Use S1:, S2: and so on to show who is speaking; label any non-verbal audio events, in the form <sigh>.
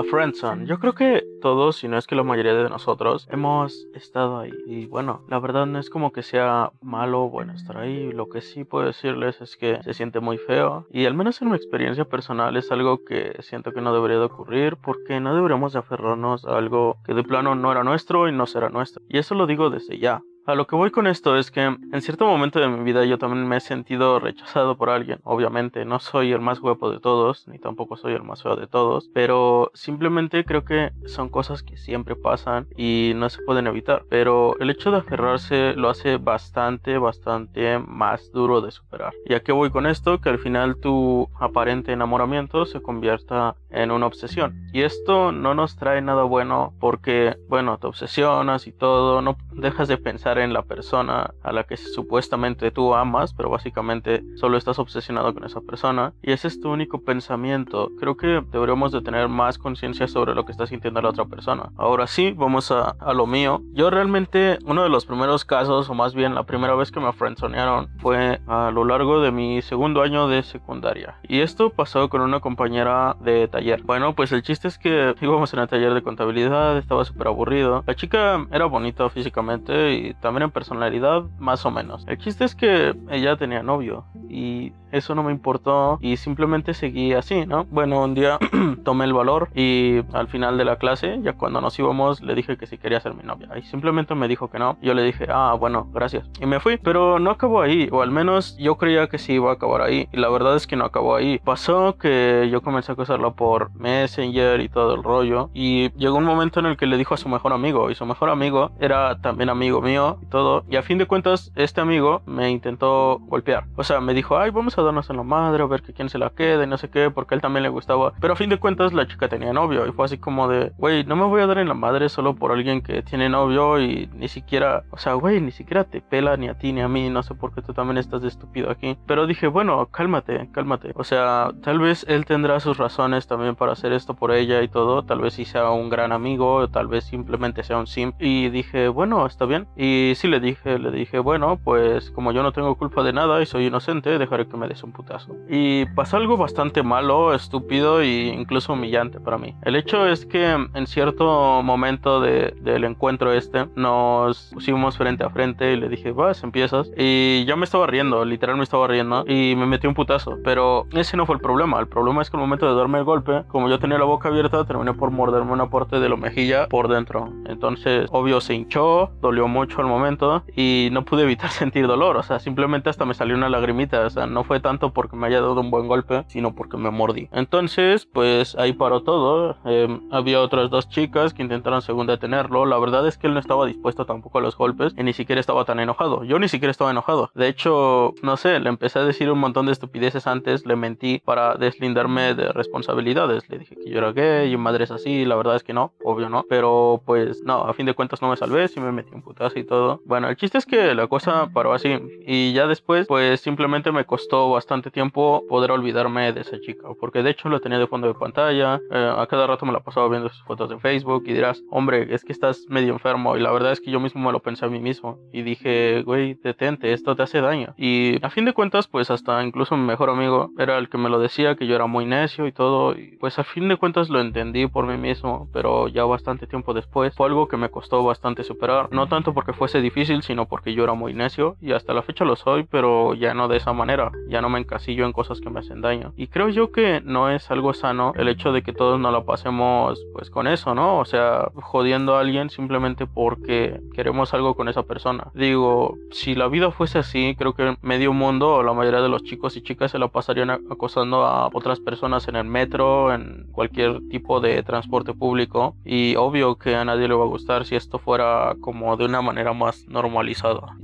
S1: La friendzone. Yo creo que todos, si no es que la mayoría de nosotros, hemos estado ahí. Y bueno, la verdad no es como que sea malo o bueno estar ahí. Lo que sí puedo decirles es que se siente muy feo. Y al menos en mi experiencia personal es algo que siento que no debería de ocurrir porque no deberíamos de aferrarnos a algo que de plano no era nuestro y no será nuestro. Y eso lo digo desde ya. A lo que voy con esto es que en cierto momento de mi vida yo también me he sentido rechazado por alguien. Obviamente no soy el más guapo de todos, ni tampoco soy el más feo de todos, pero simplemente creo que son cosas que siempre pasan y no se pueden evitar. Pero el hecho de aferrarse lo hace bastante, bastante más duro de superar. ¿Y a qué voy con esto? Que al final tu aparente enamoramiento se convierta en una obsesión. Y esto no nos trae nada bueno porque, bueno, te obsesionas y todo, no dejas de pensar en la persona a la que supuestamente tú amas, pero básicamente solo estás obsesionado con esa persona y ese es tu único pensamiento. Creo que deberíamos de tener más conciencia sobre lo que está sintiendo la otra persona. Ahora sí, vamos a, a, lo mío. Yo realmente uno de los primeros casos, o más bien la primera vez que me friendzonearon fue a lo largo de mi segundo año de secundaria. Y esto pasó con una compañera de taller. Bueno, pues el chiste es que íbamos en el taller de contabilidad, estaba súper aburrido. La chica era bonita físicamente y también en personalidad más o menos. El chiste es que ella tenía novio y eso no me importó y simplemente seguí así, ¿no? Bueno, un día <clears throat> tomé el valor y al final de la clase, ya cuando nos íbamos, le dije que si quería ser mi novia y simplemente me dijo que no. Yo le dije, ah, bueno, gracias. Y me fui, pero no acabó ahí, o al menos yo creía que sí iba a acabar ahí y la verdad es que no acabó ahí. Pasó que yo comencé a acosarla por Messenger y todo el rollo y llegó un momento en el que le dijo a su mejor amigo y su mejor amigo era también amigo mío y todo y a fin de cuentas este amigo me intentó golpear. O sea, me dijo, ay, vamos a darnos en la madre, a ver que quién se la quede, y no sé qué, porque a él también le gustaba. Pero a fin de cuentas la chica tenía novio y fue así como de, güey, no me voy a dar en la madre solo por alguien que tiene novio y ni siquiera, o sea, güey, ni siquiera te pela ni a ti ni a mí, no sé por qué tú también estás de estúpido aquí. Pero dije, bueno, cálmate, cálmate. O sea, tal vez él tendrá sus razones también para hacer esto por ella y todo, tal vez sí sea un gran amigo, tal vez simplemente sea un sim. Y dije, bueno, está bien. Y sí le dije, le dije, bueno, pues como yo no tengo culpa de nada y soy inocente, dejaré que me des un putazo. Y pasó algo bastante malo, estúpido e incluso humillante para mí. El hecho es que en cierto momento de, del encuentro este nos pusimos frente a frente y le dije, vas, empiezas. Y yo me estaba riendo, literal me estaba riendo y me metí un putazo. Pero ese no fue el problema. El problema es que al momento de darme el golpe, como yo tenía la boca abierta, terminé por morderme una parte de la mejilla por dentro. Entonces, obvio, se hinchó, dolió mucho al momento y no pude evitar <laughs> sentir dolor. O sea, simplemente hasta me salió una lagrimita. O sea, no fue tanto porque me haya dado un buen golpe, sino porque me mordí. Entonces, pues ahí paró todo. Eh, había otras dos chicas que intentaron según detenerlo. La verdad es que él no estaba dispuesto tampoco a los golpes y ni siquiera estaba tan enojado. Yo ni siquiera estaba enojado. De hecho, no sé, le empecé a decir un montón de estupideces antes, le mentí para deslindarme de Le dije que yo era gay y madre es así. La verdad es que no, obvio no. Pero pues no, a fin de cuentas no me salvé, sí me metí un putazo y todo. Bueno, el chiste es que la cosa paró así. Y ya después, pues simplemente me costó bastante tiempo poder olvidarme de esa chica. Porque de hecho lo tenía de fondo de pantalla. Eh, a cada rato me la pasaba viendo sus fotos en Facebook. Y dirás, hombre, es que estás medio enfermo. Y la verdad es que yo mismo me lo pensé a mí mismo. Y dije, güey, detente, esto te hace daño. Y a fin de cuentas, pues hasta incluso mi mejor amigo era el que me lo decía, que yo era muy necio y todo. Y pues a fin de cuentas lo entendí por mí mismo. Pero ya bastante tiempo después fue algo que me costó bastante superar. No tanto porque fuese difícil, sino porque yo era muy necio. Y hasta la fecha lo soy, pero ya no de esa manera. Ya no me encasillo en cosas que me hacen daño. Y creo yo que no es algo sano el hecho de que todos nos lo pasemos pues con eso, ¿no? O sea, jodiendo a alguien simplemente porque queremos algo con esa persona. Digo, si la vida fuese así, creo que medio mundo o la mayoría de los chicos y chicas se la pasarían acosando a otras personas en el en cualquier tipo de transporte público. Y obvio que a nadie le va a gustar si esto fuera como de una manera más normalizada.